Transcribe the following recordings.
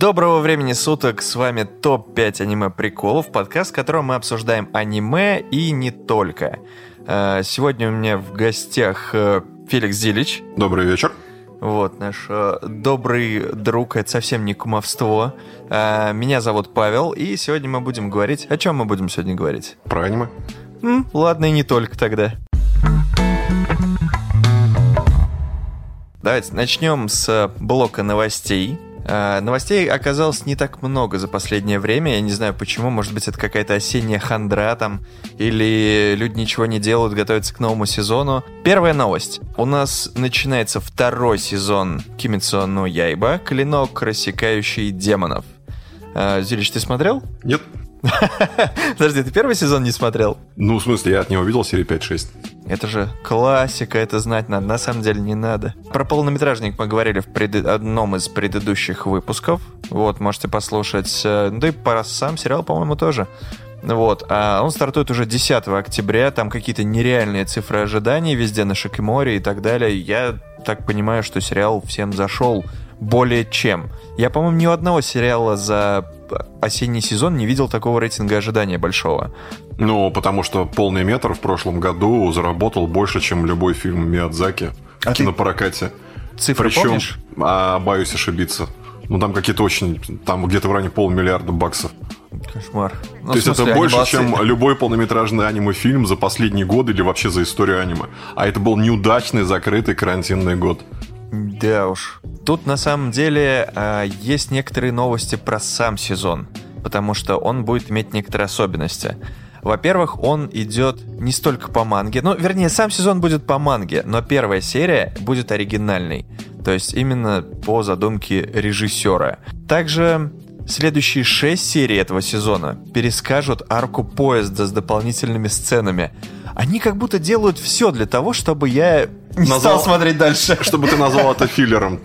Доброго времени суток, с вами ТОП-5 аниме-приколов, подкаст, в котором мы обсуждаем аниме и не только. Э, сегодня у меня в гостях э, Феликс Зилич. Добрый вечер. Вот, наш э, добрый друг, это совсем не кумовство. Меня зовут Павел, и сегодня мы будем говорить... О чем мы будем сегодня говорить? Про аниме. М, ладно, и не только тогда. Давайте начнем с блока новостей. Э, новостей оказалось не так много за последнее время. Я не знаю почему. Может быть, это какая-то осенняя хандра там. Или люди ничего не делают, готовятся к новому сезону. Первая новость. У нас начинается второй сезон Кимицо но Яйба. Клинок, рассекающий демонов. Э, Зилич, ты смотрел? Нет. Подожди, ты первый сезон не смотрел? Ну, в смысле, я от него видел серии 5-6. Это же классика, это знать надо. На самом деле не надо. Про полнометражник мы говорили в пред... одном из предыдущих выпусков. Вот, можете послушать. Э, да и про сам сериал, по-моему, тоже. Вот, а он стартует уже 10 октября, там какие-то нереальные цифры ожиданий везде на Шикиморе и так далее. Я так понимаю, что сериал всем зашел более чем. Я, по-моему, ни у одного сериала за осенний сезон не видел такого рейтинга ожидания большого. Ну, потому что «Полный метр» в прошлом году заработал больше, чем любой фильм Миядзаки а в кинопрокате. Цифры Причем, помнишь? А, боюсь ошибиться. Ну, там какие-то очень... Там где-то в районе полмиллиарда баксов. Кошмар. Ну, То есть смысле, это больше, анимации... чем любой полнометражный аниме-фильм за последние годы или вообще за историю аниме. А это был неудачный закрытый карантинный год. Да уж. Тут на самом деле э, есть некоторые новости про сам сезон, потому что он будет иметь некоторые особенности. Во-первых, он идет не столько по манге, ну, вернее, сам сезон будет по манге, но первая серия будет оригинальной, то есть именно по задумке режиссера. Также следующие шесть серий этого сезона перескажут арку поезда с дополнительными сценами. Они как будто делают все для того, чтобы я не назвал, стал смотреть дальше. Чтобы ты назвал это филлером.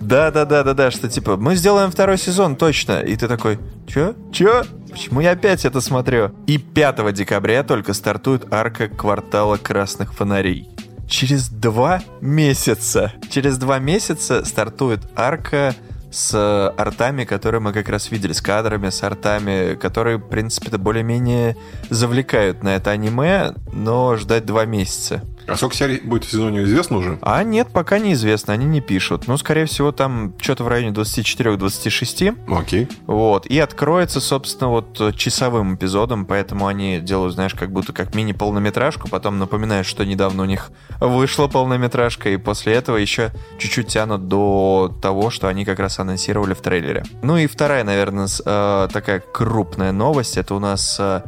Да, да, да, да, да, что типа, мы сделаем второй сезон, точно. И ты такой, чё? Чё? Почему я опять это смотрю? И 5 декабря только стартует арка квартала красных фонарей. Через два месяца, через два месяца стартует арка с артами, которые мы как раз видели, с кадрами, с артами, которые, в принципе-то, более-менее завлекают на это аниме, но ждать два месяца. А сколько серий будет в сезоне, известно уже? А нет, пока неизвестно, они не пишут. Ну, скорее всего, там что-то в районе 24-26. Окей. Вот, и откроется, собственно, вот часовым эпизодом, поэтому они делают, знаешь, как будто как мини-полнометражку, потом напоминают, что недавно у них вышла полнометражка, и после этого еще чуть-чуть тянут до того, что они как раз анонсировали в трейлере. Ну и вторая, наверное, э, такая крупная новость, это у нас э,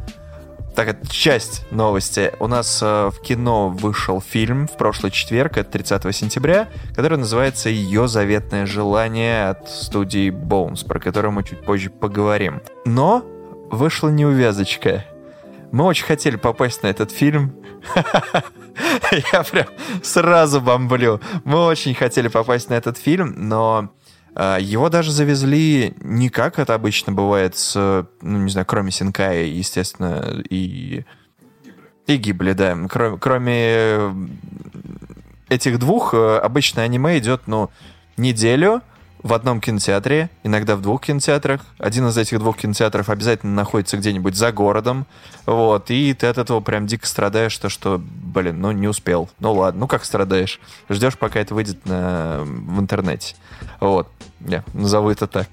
так, это часть новости. У нас э, в кино вышел фильм в прошлый четверг, это 30 сентября, который называется «Ее заветное желание» от студии Bones, про которую мы чуть позже поговорим. Но вышла неувязочка. Мы очень хотели попасть на этот фильм. Я прям сразу бомблю. Мы очень хотели попасть на этот фильм, но его даже завезли не как это обычно бывает с, ну, не знаю, кроме Синкая, естественно, и... И Гибли, да. Кроме, кроме этих двух, э, обычно аниме идет, ну, неделю, в одном кинотеатре, иногда в двух кинотеатрах. Один из этих двух кинотеатров обязательно находится где-нибудь за городом. Вот, и ты от этого прям дико страдаешь, то что, блин, ну не успел. Ну ладно, ну как страдаешь? Ждешь, пока это выйдет на... в интернете. Вот, я назову это так.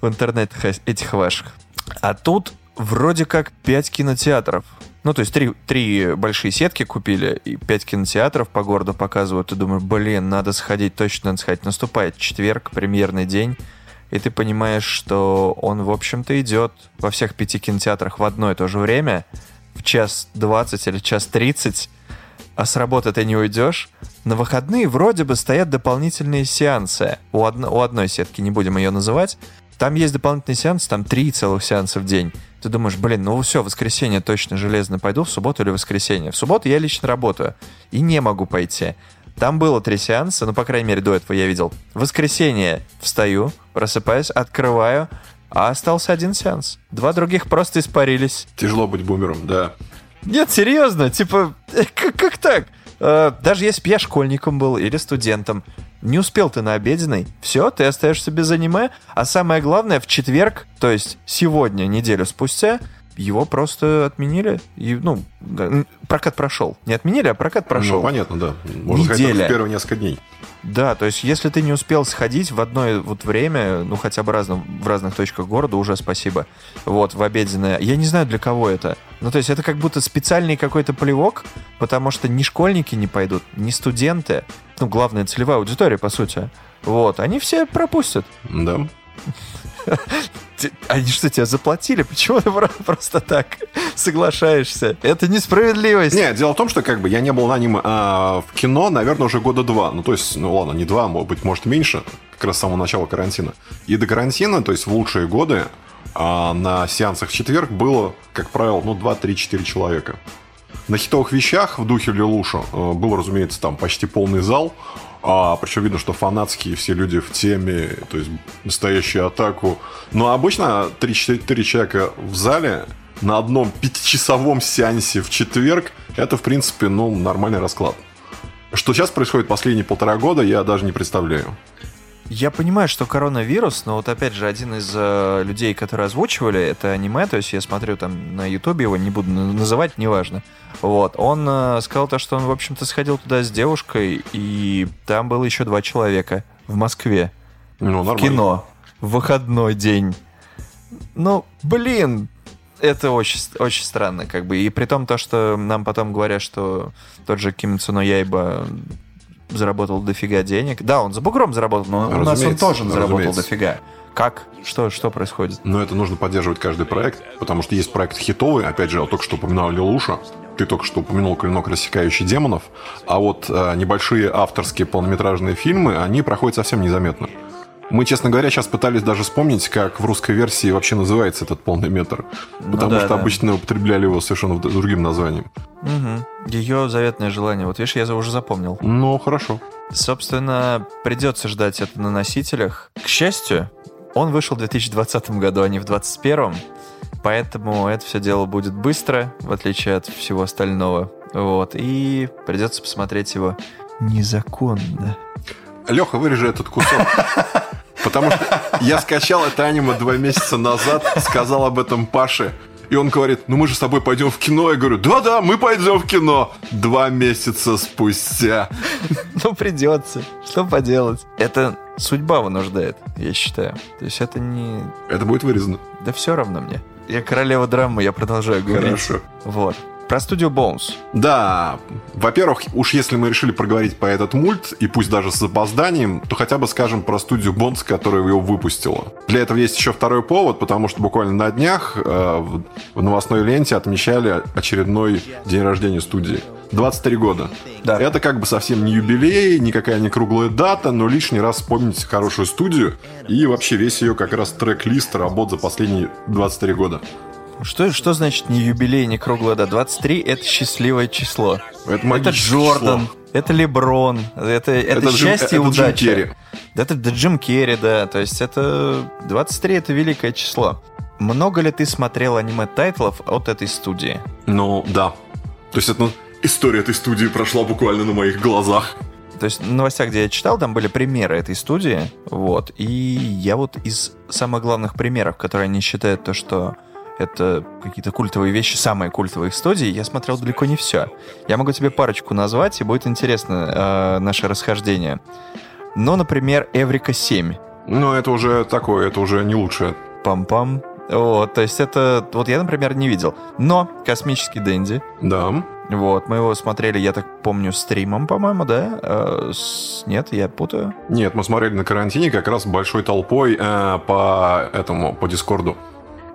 В интернетах этих ваших. А тут вроде как пять кинотеатров. Ну, то есть три, три большие сетки купили, и пять кинотеатров по городу показывают. Ты думаешь, блин, надо сходить, точно надо сходить. Наступает четверг, премьерный день, и ты понимаешь, что он, в общем-то, идет во всех пяти кинотеатрах в одно и то же время, в час двадцать или час тридцать, а с работы ты не уйдешь. На выходные вроде бы стоят дополнительные сеансы. У, одно, у одной сетки, не будем ее называть, там есть дополнительный сеанс, там три целых сеанса в день. Ты думаешь, блин, ну все, воскресенье точно железно пойду, в субботу или воскресенье. В субботу я лично работаю и не могу пойти. Там было три сеанса, ну, по крайней мере, до этого я видел. В воскресенье встаю, просыпаюсь, открываю, а остался один сеанс. Два других просто испарились. Тяжело быть бумером, да. Нет, серьезно, типа, э, как, как так? Э, даже если бы я школьником был или студентом, Не успел ты на обеденный, все, ты остаешься без аниме, а самое главное, в четверг, то есть сегодня, неделю спустя, его просто отменили. И, ну, прокат прошел. Не отменили, а прокат прошел. Ну, понятно, да. Можно Неделя. сказать, в первые несколько дней. Да, то есть если ты не успел сходить в одно вот время, ну хотя бы разном, в разных точках города, уже спасибо. Вот, в обеденное. Я не знаю, для кого это. Ну, то есть это как будто специальный какой-то плевок, потому что ни школьники не пойдут, ни студенты, ну, главная целевая аудитория, по сути. Вот, они все пропустят. Да. Они что, тебя заплатили? Почему ты просто так соглашаешься? Это несправедливость. Нет, дело в том, что как бы я не был на ним а, в кино, наверное, уже года два. Ну, то есть, ну ладно, не два, может быть, может меньше, как раз с самого начала карантина. И до карантина, то есть в лучшие годы, а на сеансах в четверг было, как правило, ну, 2-3-4 человека. На хитовых вещах в духе Лелуша э, был, разумеется, там почти полный зал. А, причем видно, что фанатские все люди в теме, то есть настоящую атаку. Но обычно 3-4 человека в зале на одном пятичасовом сеансе в четверг, это, в принципе, ну, нормальный расклад. Что сейчас происходит последние полтора года, я даже не представляю. Я понимаю, что коронавирус, но вот опять же, один из э, людей, которые озвучивали это аниме, то есть я смотрю там на ютубе его, не буду называть, неважно. Вот, он э, сказал то, что он, в общем-то, сходил туда с девушкой, и там было еще два человека в Москве. Ну, нормально. В кино. В выходной день. Ну, блин, это очень, очень странно, как бы. И при том то, что нам потом говорят, что тот же Ким Цуно Яйба заработал дофига денег. Да, он за бугром заработал, но разумеется, у нас он тоже заработал дофига. Как? Что, что происходит? Ну, это нужно поддерживать каждый проект, потому что есть проект хитовый, опять же, я только что упоминал Лилуша, ты только что упомянул «Клинок, рассекающий демонов», а вот э, небольшие авторские полнометражные фильмы, они проходят совсем незаметно. Мы, честно говоря, сейчас пытались даже вспомнить, как в русской версии вообще называется этот полный метр. Ну, потому да, что да. обычно употребляли его совершенно другим названием. Угу. Ее заветное желание. Вот видишь, я уже запомнил. Ну, хорошо. Собственно, придется ждать это на носителях. К счастью, он вышел в 2020 году, а не в 2021. Поэтому это все дело будет быстро, в отличие от всего остального. Вот. И придется посмотреть его незаконно. Леха, вырежи этот кусок. Потому что я скачал это аниме два месяца назад, сказал об этом Паше. И он говорит, ну мы же с тобой пойдем в кино. Я говорю, да-да, мы пойдем в кино. Два месяца спустя. Ну придется. Что поделать? Это судьба вынуждает, я считаю. То есть это не... Это будет вырезано. Да все равно мне. Я королева драмы, я продолжаю говорить. Хорошо. Вот. Про студию Bones. Да, во-первых, уж если мы решили проговорить по этот мульт, и пусть даже с запозданием, то хотя бы скажем про студию Bones, которая его выпустила. Для этого есть еще второй повод, потому что буквально на днях э, в новостной ленте отмечали очередной день рождения студии. 23 года. Да. Это как бы совсем не юбилей, никакая не круглая дата, но лишний раз вспомнить хорошую студию и вообще весь ее как раз трек-лист работ за последние 23 года. Что, что значит не юбилей, не круглая дата? 23 — это счастливое число. Это, это Джордан, число. это Леброн, это, это, это счастье Джим, и удача. Джим Керри. Это, это Джим Керри, да. То есть это 23 — это великое число. Много ли ты смотрел аниме-тайтлов от этой студии? Ну, да. То есть это, ну, история этой студии прошла буквально на моих глазах. То есть на новостях, где я читал, там были примеры этой студии, вот, и я вот из самых главных примеров, которые они считают то, что это какие-то культовые вещи, самые культовые их студии, я смотрел далеко не все. Я могу тебе парочку назвать, и будет интересно э, наше расхождение. Ну, например, Эврика 7. Ну, это уже такое, это уже не лучшее. Пам-пам. Вот, то есть это... Вот я, например, не видел. Но «Космический Дэнди». Да. Вот, мы его смотрели, я так помню, стримом, по-моему, да? Э, с... Нет, я путаю. Нет, мы смотрели на карантине как раз большой толпой э, по этому, по Дискорду.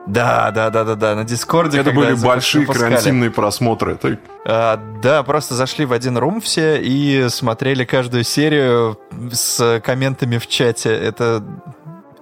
Да, да, да, да, да. На Дискорде. Это были большие карантинные просмотры. Ты... А, да, просто зашли в один рум все и смотрели каждую серию с комментами в чате. Это,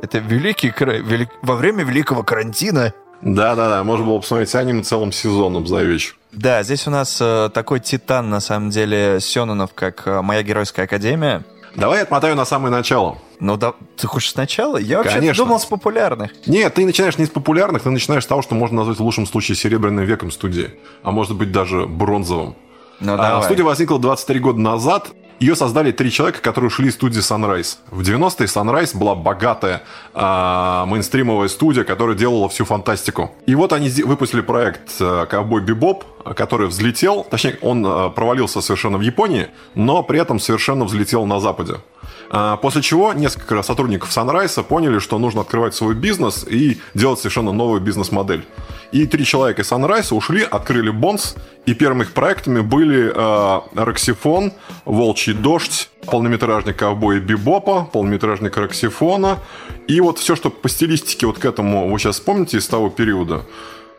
это великий велик... во время великого карантина. Да, да, да. Можно было посмотреть аниме целым сезоном за вечер. Да, здесь у нас э, такой титан, на самом деле, Сёнонов, как э, «Моя геройская академия». Давай отмотаю на самое начало. Ну да, ты хочешь сначала? Я вообще Конечно. думал с популярных. Нет, ты начинаешь не с популярных, ты начинаешь с того, что можно назвать в лучшем случае серебряным веком студии, а может быть даже бронзовым. Ну, а, студия возникла 23 года назад, Ее создали три человека, которые ушли из студии Sunrise. В 90-е Sunrise была богатая э, мейнстримовая студия, которая делала всю фантастику. И вот они выпустили проект э, «Ковбой Бибоп», который взлетел, точнее, он э, провалился совершенно в Японии, но при этом совершенно взлетел на Западе. А, после чего несколько сотрудников Sunrise поняли, что нужно открывать свой бизнес и делать совершенно новую бизнес-модель. И три человека из Sunrise ушли, открыли Бонс, и первыми их проектами были э, Роксифон, Волчий дождь, полнометражник ковбой Бибопа, полнометражник Роксифона, и вот все, что по стилистике вот к этому вы сейчас вспомните из того периода.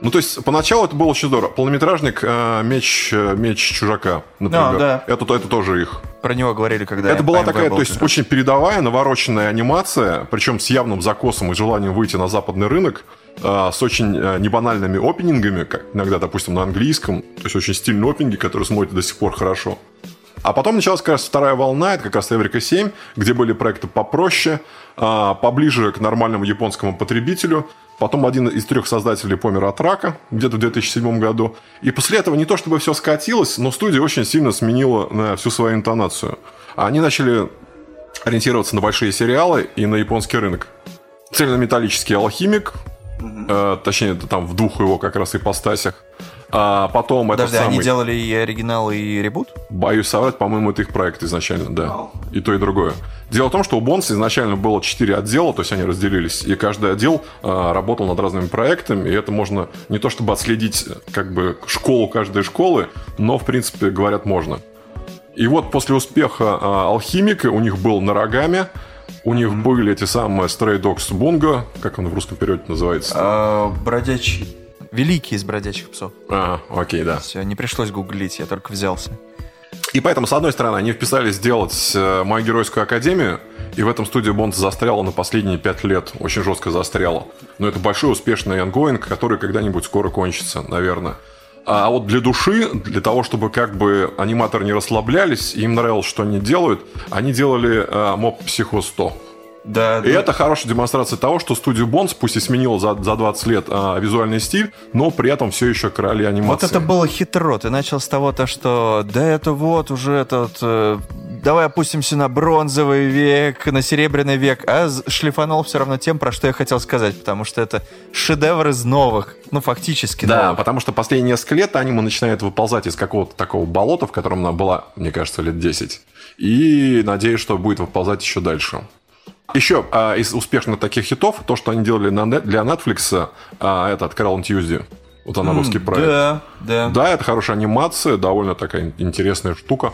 Ну, то есть, поначалу это было очень здорово. Полнометражник э, меч, э, меч чужака, например. А, да. это, это тоже их. Про него говорили, когда Это была такая, то есть, очень передовая, навороченная анимация, причем с явным закосом и желанием выйти на западный рынок, э, с очень э, небанальными опенингами, как иногда, допустим, на английском. То есть, очень стильные опенинги, которые смотрят до сих пор хорошо. А потом началась как раз вторая волна, это как раз Эврика 7, где были проекты попроще, э, поближе к нормальному японскому потребителю – Потом один из трех создателей помер от рака где-то в 2007 году. И после этого не то чтобы все скатилось, но студия очень сильно сменила на всю свою интонацию. Они начали ориентироваться на большие сериалы и на японский рынок. Цельнометаллический алхимик, э, точнее, там в двух его как раз ипостасях. А потом Подожди, это самый... они делали и оригинал, и ребут? Боюсь соврать, по-моему, это их проект изначально, да. И то, и другое. Дело в том, что у Бонс изначально было 4 отдела, то есть они разделились, и каждый отдел э, работал над разными проектами, и это можно не то чтобы отследить как бы школу каждой школы, но, в принципе, говорят, можно. И вот после успеха э, Алхимика у них был Нарагами, у них mm-hmm. были эти самые Stray Dogs Bungo, как он в русском переводе называется? А, бродячий Великий из бродячих псов. А, окей, да. Все, не пришлось гуглить, я только взялся. И поэтому, с одной стороны, они вписались сделать э, мою геройскую академию, и в этом студия Bones застряла на последние пять лет, очень жестко застряла. Но это большой успешный ongoing, который когда-нибудь скоро кончится, наверное. А вот для души, для того, чтобы как бы аниматоры не расслаблялись, им нравилось, что они делают, они делали э, Mob Psycho 100. Да, и да. это хорошая демонстрация того, что студию Bones пусть и сменила за, за 20 лет а, визуальный стиль, но при этом все еще короли анимации. Вот это было хитро. Ты начал с того, то, что да это вот уже этот... Э, давай опустимся на бронзовый век, на серебряный век, а шлифанул все равно тем, про что я хотел сказать, потому что это шедевр из новых, ну фактически Да, новых. потому что последние несколько лет аниме начинает выползать из какого-то такого болота, в котором она была, мне кажется, лет 10. И надеюсь, что будет выползать еще дальше. Еще а, из успешных таких хитов, то, что они делали на, для Netflix, а, этот Carol Tuesday. Вот она mm, русский проект. Да, да. Да, это хорошая анимация, довольно такая интересная штука.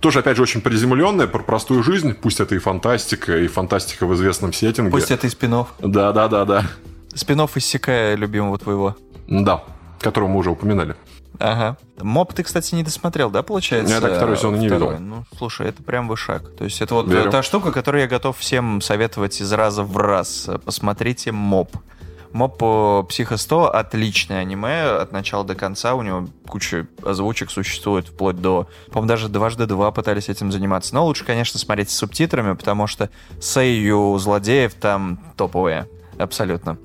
Тоже, опять же, очень приземленная, про простую жизнь. Пусть это и фантастика, и фантастика в известном сеттинге. Пусть это и спинов. Да, да, да, да. Спинов иссякая любимого твоего. Да, которого мы уже упоминали. Ага. Моп ты, кстати, не досмотрел, да, получается? Я так второй сезон не видел. Ну, слушай, это прям вышаг. То есть это вот Верю. та штука, которую я готов всем советовать из раза в раз. Посмотрите. Моп по Психо 100 отличное аниме от начала до конца. У него куча озвучек существует вплоть до... По-моему, даже дважды два пытались этим заниматься. Но лучше, конечно, смотреть с субтитрами, потому что сейю злодеев там топовые. Абсолютно.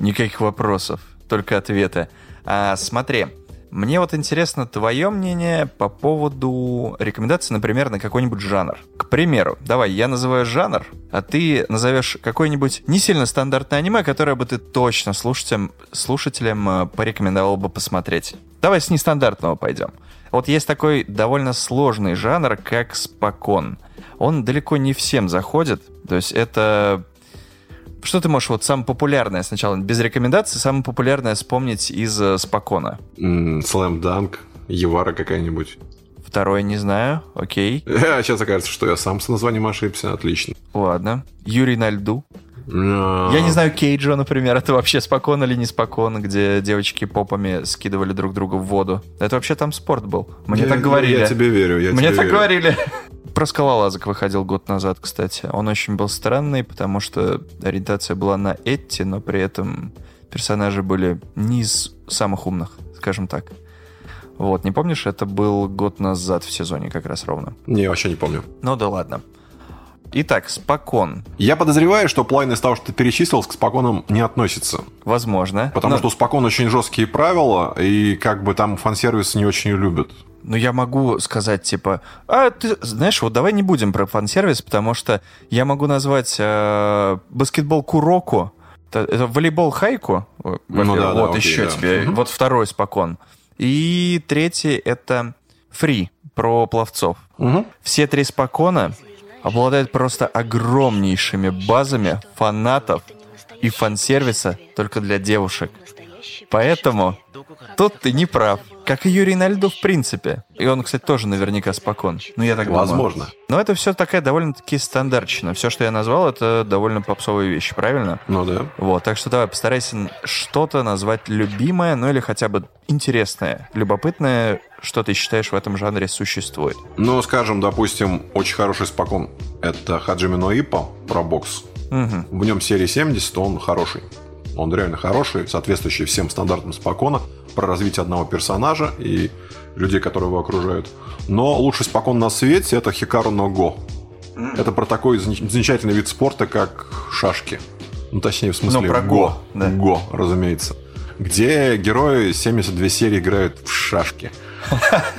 Никаких вопросов, только ответы. А, смотри, мне вот интересно твое мнение по поводу рекомендаций, например, на какой-нибудь жанр. К примеру, давай, я называю жанр, а ты назовешь какой-нибудь не сильно стандартное аниме, которое бы ты точно слушателям, слушателям э, порекомендовал бы посмотреть. Давай с нестандартного пойдем. Вот есть такой довольно сложный жанр, как спокон. Он далеко не всем заходит. То есть это что ты можешь вот самое популярное сначала, без рекомендаций, самое популярное вспомнить из э, Спокона? Слэм Данк, Евара какая-нибудь. Второе не знаю, окей. А сейчас окажется, что я сам с названием ошибся, отлично. Ладно. Юрий на льду. Но... Я не знаю, Кейджо, например, это вообще спокон или не спокон, где девочки попами скидывали друг друга в воду. Это вообще там спорт был. Мне я, так говорили. Я тебе верю, я Мне тебе так верю. говорили. Про скалолазок выходил год назад, кстати. Он очень был странный, потому что ориентация была на Этти, но при этом персонажи были не из самых умных, скажем так. Вот, не помнишь, это был год назад в сезоне как раз ровно. Не, вообще не помню. Ну да ладно. Итак, спокон. Я подозреваю, что половина из того, что ты перечислил, к споконам не относится. Возможно. Потому Но- что у спокон очень жесткие правила, и как бы там фан-сервис не очень любят. Ну, я могу сказать, типа, а ты знаешь, вот давай не будем про фан-сервис, потому что я могу назвать э, баскетбол Куроку, это, это волейбол Хайку, во-первых, да, да, вот окей, еще да. тебе, Мгм. вот второй спокон. И третий это Фри, про пловцов. Мгм. Все три спокона обладают просто огромнейшими базами фанатов и фан-сервиса только для девушек. Поэтому тут ты не прав. Как и Юрий на льду, в принципе. И он, кстати, тоже наверняка спокон. Ну, я так думаю. Возможно. Но это все такая довольно-таки стандартчина. Все, что я назвал, это довольно попсовые вещи, правильно? Ну да. Вот, так что давай, постарайся что-то назвать любимое, ну или хотя бы интересное, любопытное, что ты считаешь в этом жанре существует. Ну, скажем, допустим, очень хороший спокон. Это Хаджими Ноипа про бокс. Мгм. В нем серии 70, он хороший. Он реально хороший, соответствующий всем стандартам спокона про развитие одного персонажа и людей, которые его окружают. Но лучший спокон на свете это Хикару но Го. Это про такой зам- замечательный вид спорта, как шашки. Ну, точнее, в смысле, Ну, про Го, да. Го, разумеется. Где герои 72 серии играют в шашки.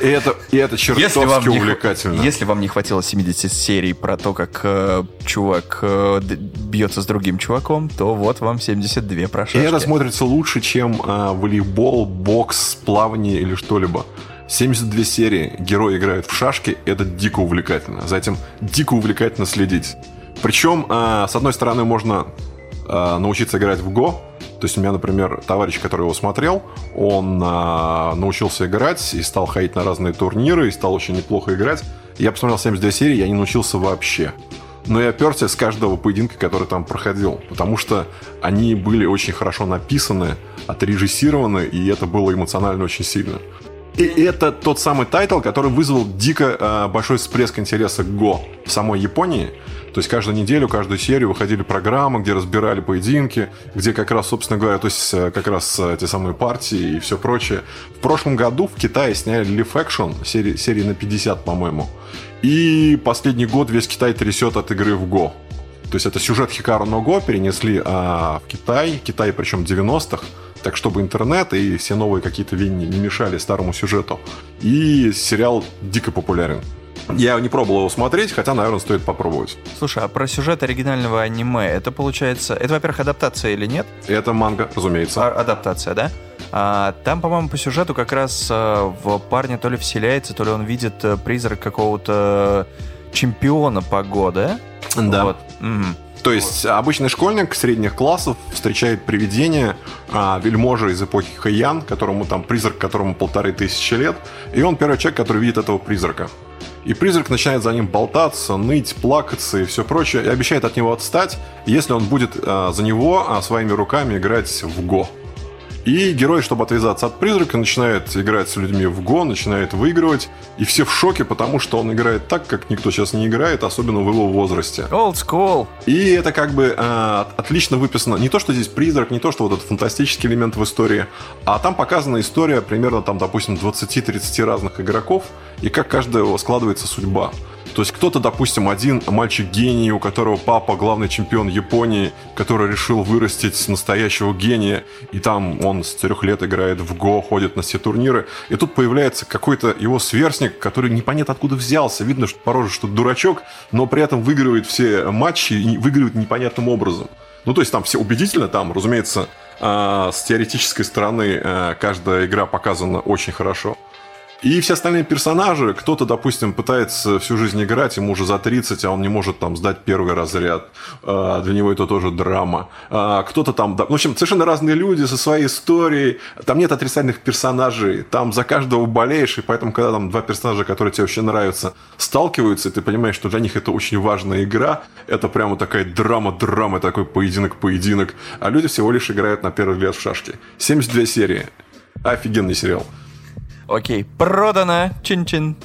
И это, и это чертовски не, увлекательно. если вам не хватило 70 серий про то, как э, чувак э, бьется с другим чуваком, то вот вам 72 про И это смотрится лучше, чем а, волейбол, бокс, плавание или что-либо. 72 серии, герои играют в шашки, это дико увлекательно. За этим дико увлекательно следить. Причем, а, с одной стороны, можно а, научиться играть в Го. То есть у меня, например, товарищ, который его смотрел, он а, научился играть и стал ходить на разные турниры, и стал очень неплохо играть. Я посмотрел 72 серии, я не научился вообще. Но я перся с каждого поединка, который там проходил. Потому что они были очень хорошо написаны, отрежиссированы, и это было эмоционально очень сильно. И это тот самый тайтл, который вызвал дико э, большой всплеск интереса к Го в самой Японии. То есть каждую неделю, каждую серию выходили программы, где разбирали поединки, где как раз, собственно говоря, то есть э, как раз э, те самые партии и все прочее. В прошлом году в Китае сняли Leaf серии, серии на 50, по-моему. И последний год весь Китай трясет от игры в Го. То есть это сюжет Хикару но Го перенесли а, в Китай, Китай причем 90-х, так чтобы интернет и все новые какие-то вещи не мешали старому сюжету. И сериал дико популярен. Я не пробовал его смотреть, хотя, наверное, стоит попробовать. Слушай, а про сюжет оригинального аниме, это получается... Это, во-первых, адаптация или нет? Это манга, разумеется. А- адаптация, да? А, там, по-моему, по сюжету как раз а, в парня то ли вселяется, то ли он видит э, призрак какого-то чемпиона погоды. Да. Вот. Мгм. То есть обычный школьник средних классов встречает привидение а, вельможа из эпохи Хэйян, которому там призрак, которому полторы тысячи лет, и он первый человек, который видит этого призрака. И призрак начинает за ним болтаться, ныть, плакаться и все прочее, и обещает от него отстать, если он будет а, за него а, своими руками играть в Го. И герой, чтобы отвязаться от призрака, начинает играть с людьми в Го, начинает выигрывать. И все в шоке, потому что он играет так, как никто сейчас не играет, особенно в его возрасте. Old school. И это как бы э, отлично выписано. Не то, что здесь призрак, не то, что вот этот фантастический элемент в истории, а там показана история примерно, там, допустим, 20-30 разных игроков, и как каждого складывается судьба. То есть кто-то, допустим, один мальчик-гений, у которого папа главный чемпион Японии, который решил вырастить настоящего гения, и там он с трех лет играет в ГО, ходит на все турниры, и тут появляется какой-то его сверстник, который непонятно откуда взялся, видно, что по роже, что дурачок, но при этом выигрывает все матчи и выигрывает непонятным образом. Ну, то есть там все убедительно, там, разумеется, э, с теоретической стороны э, каждая игра показана очень хорошо. И все остальные персонажи, кто-то, допустим, пытается всю жизнь играть, ему уже за 30, а он не может там сдать первый разряд. А, Для него это тоже драма. А, Кто-то там, в общем, совершенно разные люди со своей историей. Там нет отрицательных персонажей, там за каждого болеешь, и поэтому, когда там два персонажа, которые тебе вообще нравятся, сталкиваются, и ты понимаешь, что для них это очень важная игра, это прямо такая драма-драма, такой поединок-поединок, а люди всего лишь играют на первый взгляд в шашки. 72 серии. Офигенный сериал. Окей, продано. Чин-чин.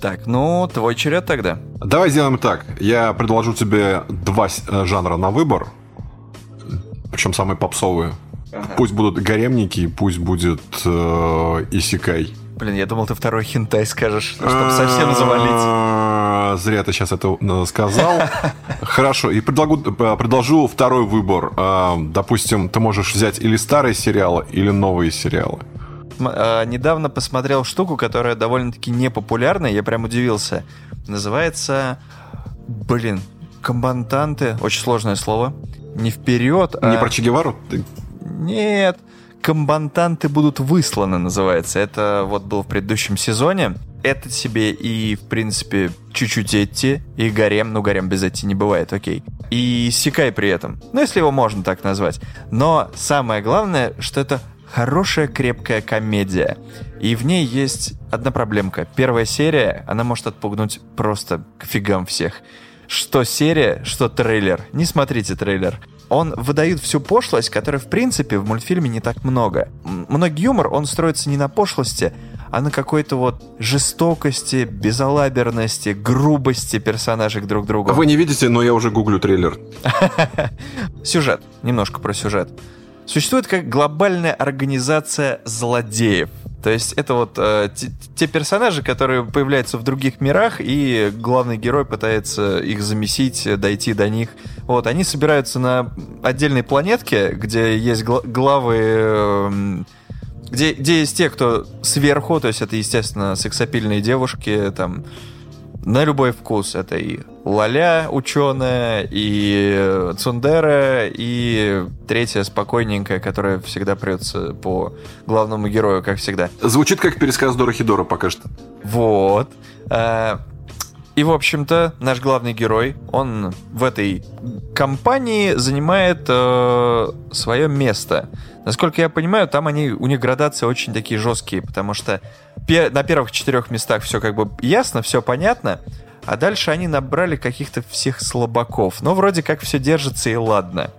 Так, ну, твой черед тогда. Давай сделаем так. Я предложу тебе два э, жанра на выбор. Причем самые попсовые. Пусть будут гаремники, пусть будет э, исикай. Блин, я думал, ты второй хентай скажешь, чтобы совсем завалить. А, А, зря ты сейчас это э, сказал. Хорошо, и э, предложу второй выбор. А, допустим, ты можешь взять или старые сериалы, или новые сериалы. А, недавно посмотрел штуку, которая довольно-таки непопулярная, я прям удивился. Называется... Блин, комбантанты, очень сложное слово. Не вперед, а... Не про Че Гевару? Нет, комбантанты будут высланы, называется. Это вот был в предыдущем сезоне. Это себе и, в принципе, чуть-чуть Этти, и Гарем, ну, Гарем без Этти не бывает, окей. И Сикай при этом, ну, если его можно так назвать. Но самое главное, что это хорошая крепкая комедия. И в ней есть одна проблемка. Первая серия, она может отпугнуть просто к фигам всех. Что серия, что трейлер. Не смотрите трейлер он выдает всю пошлость, которой, в принципе, в мультфильме не так много. Многий юмор, он строится не на пошлости, а на какой-то вот жестокости, безалаберности, грубости персонажей друг к другу. Вы не видите, но я уже гуглю трейлер. Сюжет. Немножко про сюжет. Существует как глобальная организация злодеев. То есть это вот э, те, те персонажи, которые появляются в других мирах, и главный герой пытается их замесить, дойти до них. Вот, они собираются на отдельной планетке, где есть гла- главы... Э, где, где есть те, кто сверху, то есть это, естественно, сексапильные девушки, там, на любой вкус. Это и Лаля ученая, и Цундера, и третья спокойненькая, которая всегда прется по главному герою, как всегда. Звучит как пересказ Дора Хидора пока что. Вот. И, в общем-то, наш главный герой, он в этой компании занимает э, свое место. Насколько я понимаю, там они, у них градации очень такие жесткие, потому что пе- на первых четырех местах все как бы ясно, все понятно, а дальше они набрали каких-то всех слабаков. Но вроде как все держится и ладно.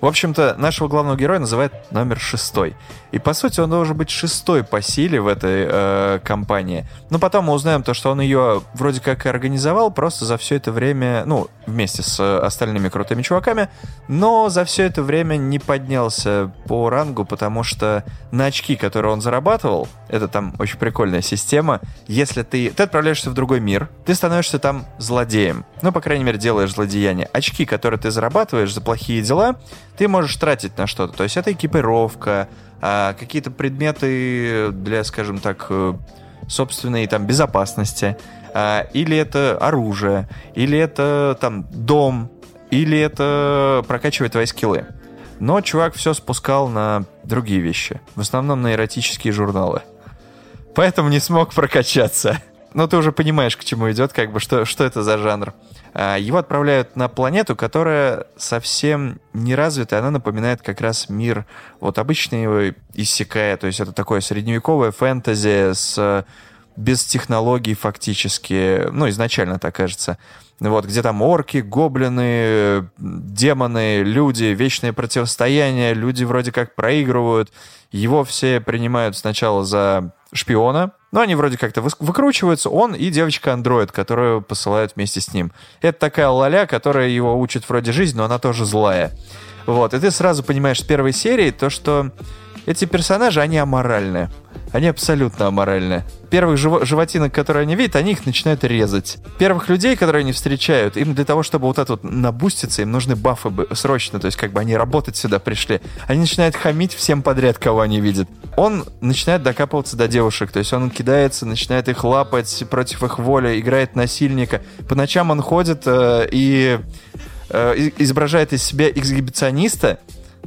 В общем-то, нашего главного героя называют номер шестой. И по сути он должен быть шестой по силе в этой э, компании. Но потом мы узнаем то, что он ее вроде как и организовал, просто за все это время, ну, вместе с остальными крутыми чуваками, но за все это время не поднялся по рангу, потому что на очки, которые он зарабатывал, это там очень прикольная система, если ты, ты отправляешься в другой мир, ты становишься там злодеем. Ну, по крайней мере, делаешь злодеяние. Очки, которые ты зарабатываешь за плохие дела, ты можешь тратить на что-то. То есть это экипировка, а, какие-то предметы для, скажем так, э, собственной там безопасности, а, или это оружие, или это там дом, или это прокачивает твои скиллы. Но чувак все спускал на другие вещи, в основном на эротические журналы. Поэтому не смог прокачаться. Но ты уже понимаешь, к чему идет, как бы, что, что это за жанр. А, его отправляют на планету, которая совсем не развитая, она напоминает как раз мир вот обычный его иссякая, то есть это такое средневековое фэнтези с без технологий фактически, ну, изначально так кажется. Вот, где там орки, гоблины, демоны, люди, вечное противостояние, люди вроде как проигрывают. Его все принимают сначала за шпиона, но они вроде как-то выкручиваются, он и девочка-андроид, которую посылают вместе с ним. Это такая лаля, которая его учит вроде жизнь, но она тоже злая. Вот, и ты сразу понимаешь с первой серии то, что эти персонажи, они аморальные. Они абсолютно аморальны. Первых жив- животинок, которые они видят, они их начинают резать. Первых людей, которые они встречают, им для того, чтобы вот это вот набуститься, им нужны бафы срочно, то есть как бы они работать сюда пришли. Они начинают хамить всем подряд, кого они видят. Он начинает докапываться до девушек, то есть он кидается, начинает их лапать против их воли, играет насильника. По ночам он ходит э, и э, изображает из себя эксгибициониста,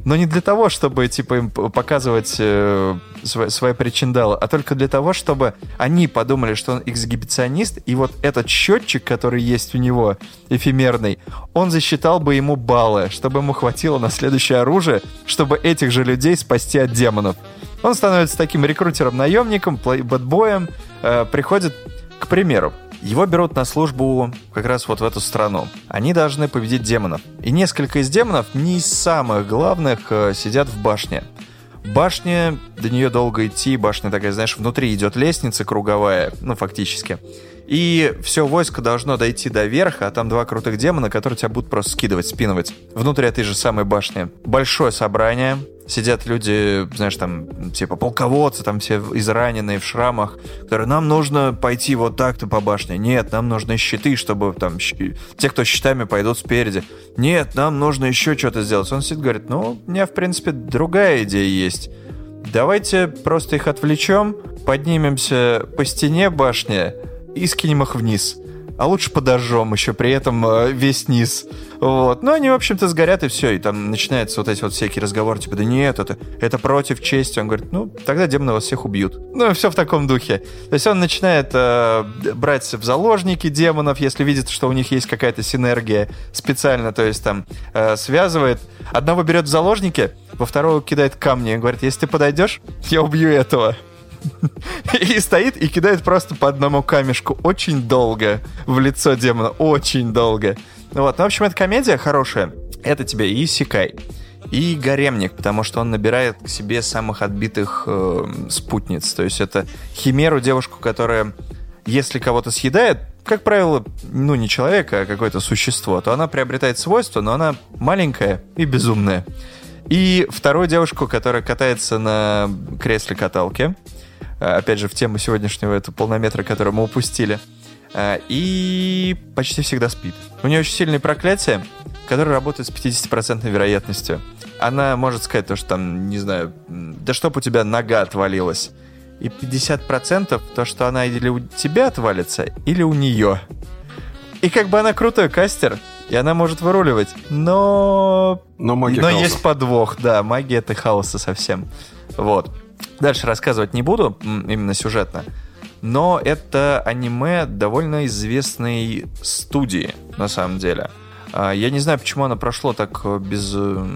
но не для того, чтобы, типа, им показывать э, свои, свои причиндалы, а только для того, чтобы они подумали, что он эксгибиционист, и вот этот счетчик, который есть у него, эфемерный, он засчитал бы ему баллы, чтобы ему хватило на следующее оружие, чтобы этих же людей спасти от демонов. Он становится таким рекрутером-наемником, бэтбоем, э, приходит, к примеру, его берут на службу как раз вот в эту страну. Они должны победить демонов. И несколько из демонов, не из самых главных, э, сидят в башне. Башня, до нее долго идти, башня такая, знаешь, внутри идет лестница круговая, ну, фактически. И все войско должно дойти до верха, а там два крутых демона, которые тебя будут просто скидывать, спинывать. Внутри этой же самой башни. Большое собрание, сидят люди, знаешь, там, типа полководцы, там все израненные в шрамах, которые нам нужно пойти вот так-то по башне. Нет, нам нужны щиты, чтобы там щ... те, кто щитами пойдут спереди. Нет, нам нужно еще что-то сделать. Он сидит говорит, ну, у меня, в принципе, другая идея есть. Давайте просто их отвлечем, поднимемся по стене башни, и скинем их вниз. А лучше подожжем еще при этом э, весь низ. Вот. Ну, они, в общем-то, сгорят и все. И там начинаются вот эти вот всякие разговоры, типа, да нет, это, это против чести. Он говорит, ну, тогда демоны вас всех убьют. Ну, все в таком духе. То есть он начинает э, брать в заложники демонов, если видит, что у них есть какая-то синергия специально. То есть там э, связывает. Одного берет в заложники, во второго кидает камни. И говорит, если ты подойдешь, я убью этого. И стоит и кидает просто по одному камешку очень долго в лицо демона. Очень долго. Вот. Ну, в общем, это комедия хорошая. Это тебе и Сикай, и гаремник, потому что он набирает к себе самых отбитых э, спутниц. То есть это химеру, девушку, которая, если кого-то съедает, как правило, ну не человека, а какое-то существо, то она приобретает свойства, но она маленькая и безумная. И вторую девушку, которая катается на кресле каталке, Э, опять же, в тему сегодняшнего этого полнометра, который мы упустили. Э, и почти всегда спит. У нее очень сильные проклятия, которые работают с 50% вероятностью. Она может сказать то, что там, не знаю, да чтоб у тебя нога отвалилась. И 50% то, что она или у тебя отвалится, или у нее. И как бы она крутой кастер, и она может выруливать, но... Но магия Но хаоса. есть подвох, да, магия это хаоса совсем. Вот. Дальше рассказывать не буду, именно сюжетно. Но это аниме довольно известной студии, на самом деле. А, я не знаю, почему оно прошло так э, без... Э,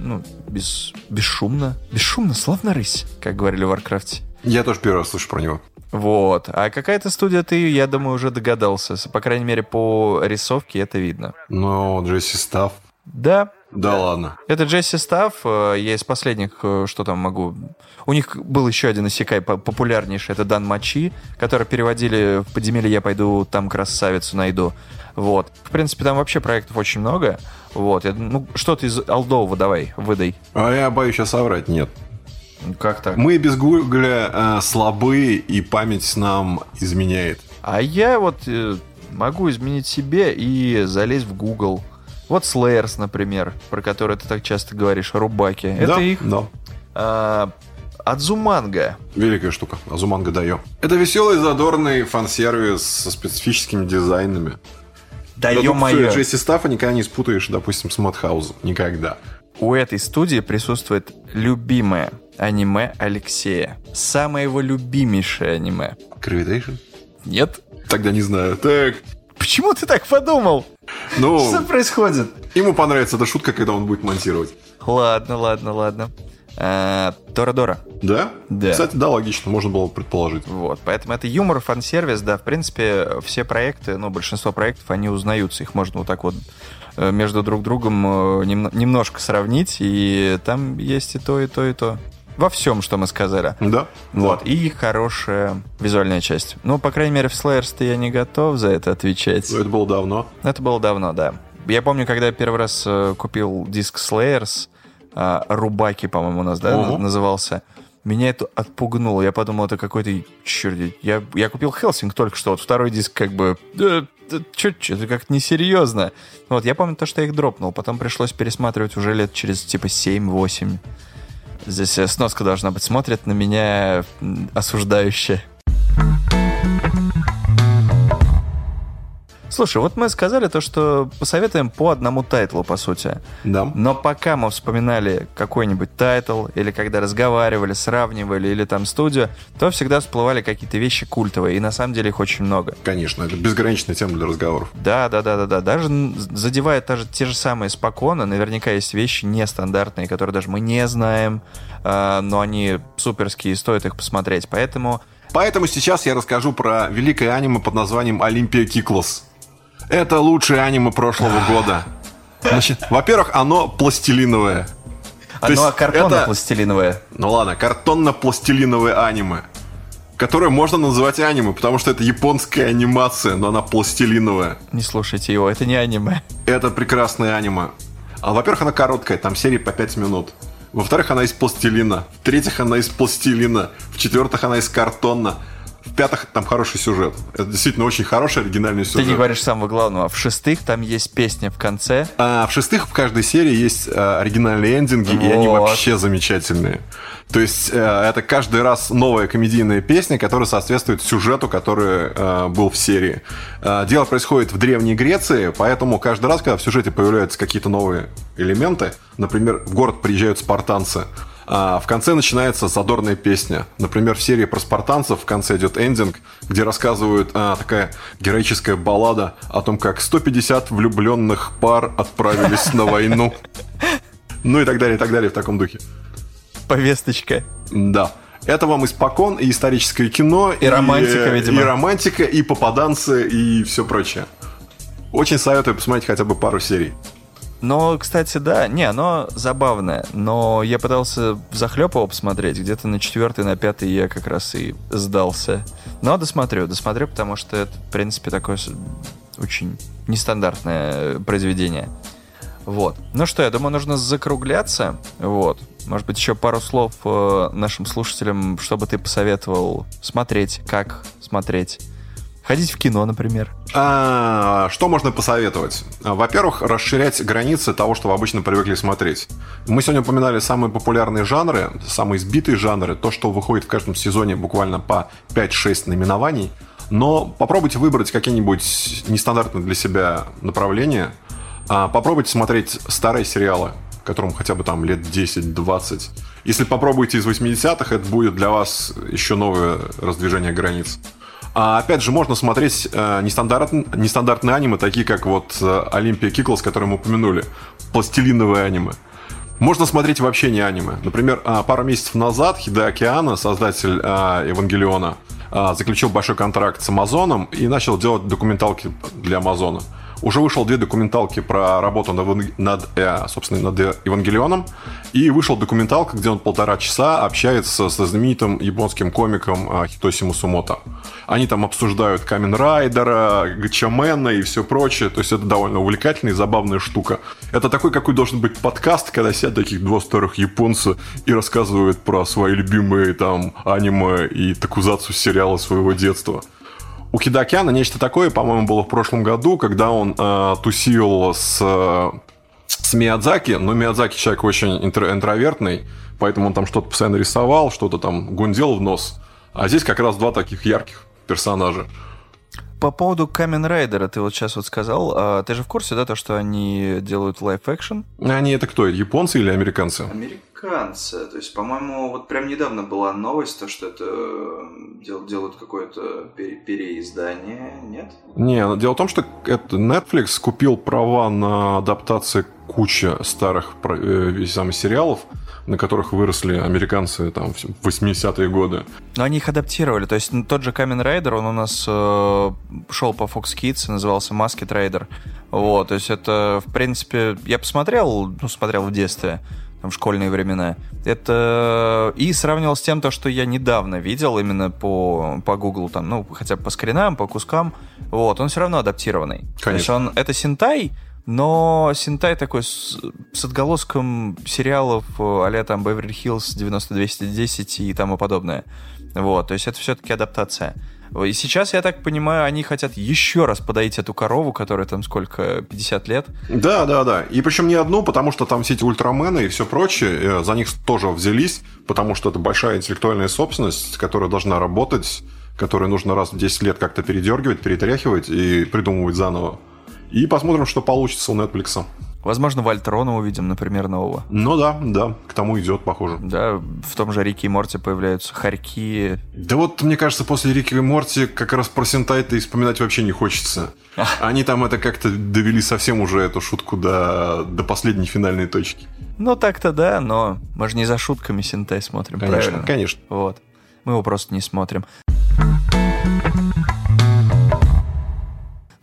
ну, без... бесшумно. Бесшумно, словно рысь, как говорили в Варкрафте. Я тоже первый раз слышу про него. Вот. А какая-то студия ты, я думаю, уже догадался. По крайней мере, по рисовке это видно. Но J.C.Staff... Да, Да ладно. Это Джесси Став. э, Я из последних, э, что там могу... У них был еще один иссякай по- популярнейший, это Дан Мачи, который переводили в подземелье «Я пойду там красавицу найду». Вот. В принципе, там вообще проектов очень много. Вот. Я- ну, что-то из Алдового давай, выдай. А я боюсь сейчас соврать, нет. Как так? Мы без гугля э, слабы, и память нам изменяет. А я вот э, могу изменить себе и залезть в Google. Вот Slayers, например, про который ты так часто говоришь, Рубаки. Это да? их. Да. А, Адзуманга. Великая штука. Азуманга даю. Это веселый, задорный фан-сервис со специфическими дизайнами. Да ё-моё. Джесси Стаффа никогда не спутаешь, допустим, с Мадхаузом. Никогда. У этой студии присутствует любимое аниме Алексея. Самое его любимейшее аниме. Гравитейшн? Нет? Тогда не знаю. Так. Почему ты так подумал? Что Ну, происходит? ему понравится эта шутка, когда он будет монтировать. Ладно, ладно, ладно. А, Торадора. Да? Да. Кстати, да, логично, можно было предположить. Вот, поэтому это юмор, фан-сервис, да, в принципе, все проекты, ну, большинство проектов, они узнаются, их можно вот так вот э, между друг другом э, нем- немножко сравнить, и там есть и то, и то, и то. Во всем, что мы сказали. Да? Вот, и хорошая визуальная часть. Ну, по крайней мере, в Slayers-то я не готов за это отвечать. Это было давно. Это было давно, да. Я помню, когда я первый раз э, купил диск Slayers, э, Рубаки, по-моему, у нас, да, на- назывался, меня это отпугнуло. Я подумал, это какой-то... Черт, я, я купил Хелсинг только что, вот второй диск как бы... э, Что-то это как-то несерьезно. Вот, я помню то, что я их дропнул. Потом пришлось пересматривать уже лет через типа 7-8. Здесь э, сноска должна быть. Смотрят на меня осуждающе. Слушай, вот мы сказали то, что посоветуем по одному тайтлу, по сути. Да. Но пока мы вспоминали какой-нибудь тайтл, или когда разговаривали, сравнивали, или там студию, то всегда всплывали какие-то вещи культовые, и на самом деле их очень много. Конечно, это безграничная тема для разговоров. Да, да, да, да, да. Даже задевая даже те же самые споконы, наверняка есть вещи нестандартные, которые даже мы не знаем, а, но они суперские, и стоит их посмотреть. Поэтому Поэтому сейчас я расскажу про великое аниме под названием «Олимпия Киклос». Это лучшее аниме прошлого года. Значит, во-первых, оно пластилиновое. То есть оно картонно это- пластилиновое. Ну ладно, картонно-пластилиновое аниме. которое можно называть аниме, потому что это японская анимация, но она пластилиновая. Не слушайте его, это не аниме. Это прекрасное аниме. А, во-первых, она короткая, там серии по 5 минут. Во-вторых, она из пластилина. В-третьих, она из пластилина. В-четвертых, она из картона. В-пятых, там хороший сюжет. Это действительно очень хороший оригинальный сюжет. Ты не говоришь самого главного. В-шестых, там есть песня в конце. А в-шестых, в каждой серии есть а, оригинальные эндинги, вот. и они вообще замечательные. То есть э, это каждый раз новая комедийная песня, которая соответствует сюжету, который э, был в серии. Э, дело происходит в Древней Греции, поэтому каждый раз, когда в сюжете появляются какие-то новые элементы, например, в город приезжают спартанцы, а в конце начинается задорная песня. Например, в серии про спартанцев в конце идет эндинг, где рассказывают а, такая героическая баллада о том, как 150 влюбленных пар отправились на войну. Ну и так далее, и так далее в таком духе повесточка. Да. Это вам испокон, и историческое кино, и, и романтика, видимо. И романтика, и попаданцы, и все прочее. Очень советую посмотреть хотя бы пару серий. Но, кстати, да, не, оно забавное, но я пытался захлеб его посмотреть, где-то на четвертый, на пятый я как раз и сдался. Но досмотрю, досмотрю, потому что это, в принципе, такое очень нестандартное произведение. Вот. Ну что, я думаю, нужно закругляться. Вот. Может быть, еще пару слов э, нашим слушателям, чтобы ты посоветовал смотреть, как смотреть. Ходить в кино, например. А, что можно посоветовать? Во-первых, расширять границы того, что вы обычно привыкли смотреть. Мы сегодня упоминали самые популярные жанры, самые избитые жанры, то, что выходит в каждом сезоне буквально по 5-6 наименований. Но попробуйте выбрать какие-нибудь нестандартные для себя направления – а, попробуйте смотреть старые сериалы, которым хотя бы там лет 10-20. Если попробуете из 80-х, это будет для вас еще новое раздвижение границ. А опять же, можно смотреть э, нестандартные, нестандартные аниме, такие как вот Олимпия Киклс, который мы упомянули. Пластилиновые аниме. Можно смотреть вообще не аниме. Например, э, пару месяцев назад Хида Океана, создатель э, Евангелиона, э, заключил большой контракт с Амазоном и начал делать документалки для Амазона. Уже вышел две документалки про работу над, э, собственно, над Евангелионом. И вышел документалка, где он полтора часа общается со знаменитым японским комиком э, Хитоси Мусумото. Они там обсуждают Камен Райдера, Гачамена и все прочее. То есть это довольно увлекательная и забавная штука. Это такой, какой должен быть подкаст, когда сидят таких два старых японца и рассказывают про свои любимые там аниме и такузацу сериалы своего детства. У Хидокяна нечто такое, по-моему, было в прошлом году, когда он э, тусил с, с Миядзаки, но Миядзаки человек очень интро- интровертный, поэтому он там что-то постоянно рисовал, что-то там гундел в нос. А здесь как раз два таких ярких персонажа. По поводу Камен Райдера ты вот сейчас вот сказал, а ты же в курсе, да, то, что они делают live-action? Они это кто, японцы или американцы? Американцы. То есть, по-моему, вот прям недавно была новость, то, что это дел, делают какое-то пере- переиздание, нет? Не, дело в том, что это Netflix купил права на адаптации кучи старых э, самых сериалов, на которых выросли американцы там в 80-е годы. Но они их адаптировали. То есть ну, тот же Камен Райдер, он у нас э, шел по Fox Kids, назывался Маскет Райдер. Вот, то есть это, в принципе, я посмотрел, ну, смотрел в детстве, в школьные времена. Это и сравнивал с тем, то, что я недавно видел именно по, по Google, там, ну, хотя бы по скринам, по кускам. Вот, он все равно адаптированный. Конечно. То есть он, это Синтай, но Синтай такой с, с отголоском сериалов а там Beverly Hills 90210 и тому подобное. Вот, то есть это все-таки адаптация. И сейчас, я так понимаю, они хотят еще раз подоить эту корову, которая там сколько, 50 лет? Да, да, да. И причем не одну, потому что там все эти ультрамены и все прочее, э, за них тоже взялись, потому что это большая интеллектуальная собственность, которая должна работать, которую нужно раз в 10 лет как-то передергивать, перетряхивать и придумывать заново. И посмотрим, что получится у Netflix. Возможно, Вольтрона увидим, например, нового. Ну да, да, к тому идет, похоже. Да, в том же Рике и Морте появляются хорьки. Да вот, мне кажется, после Рики и Морти как раз про Сентай-то и вспоминать вообще не хочется. Они там это как-то довели совсем уже эту шутку до, до последней финальной точки. Ну так-то да, но мы же не за шутками Сентай смотрим, конечно, правильно? Конечно, Вот. Мы его просто не смотрим.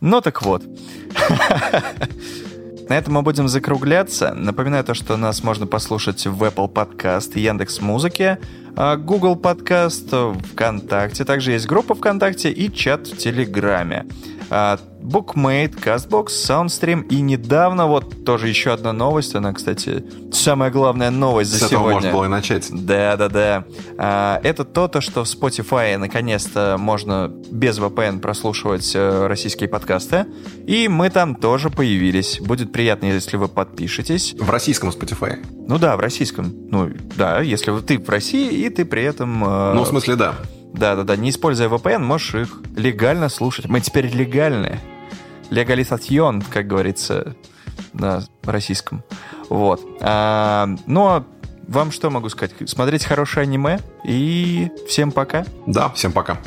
Ну так вот. На этом мы будем закругляться. Напоминаю то, что нас можно послушать в Apple Podcast, Яндекс Музыке, а, Google Podcast, ВКонтакте. Также есть группа ВКонтакте и чат в Телеграме. А, Bookmate, CastBox, SoundStream и недавно вот тоже еще одна новость. Она, кстати, самая главная новость за С сегодня. этого можно было и начать. Да, да, да. А, это то, то, что в Spotify наконец-то можно без VPN прослушивать э, российские подкасты. И мы там тоже появились. Будет приятно, если вы подпишетесь. В российском Spotify. Ну да, в российском. Ну да, если ты в России, и ты при этом... э, Ну, в смысле, да. Да-да-да, не используя VPN, можешь их легально слушать. Мы теперь легальны. Легализацион, как говорится на российском. Вот. А, ну, а вам что могу сказать? Смотреть хорошее аниме и всем пока. Да, всем пока.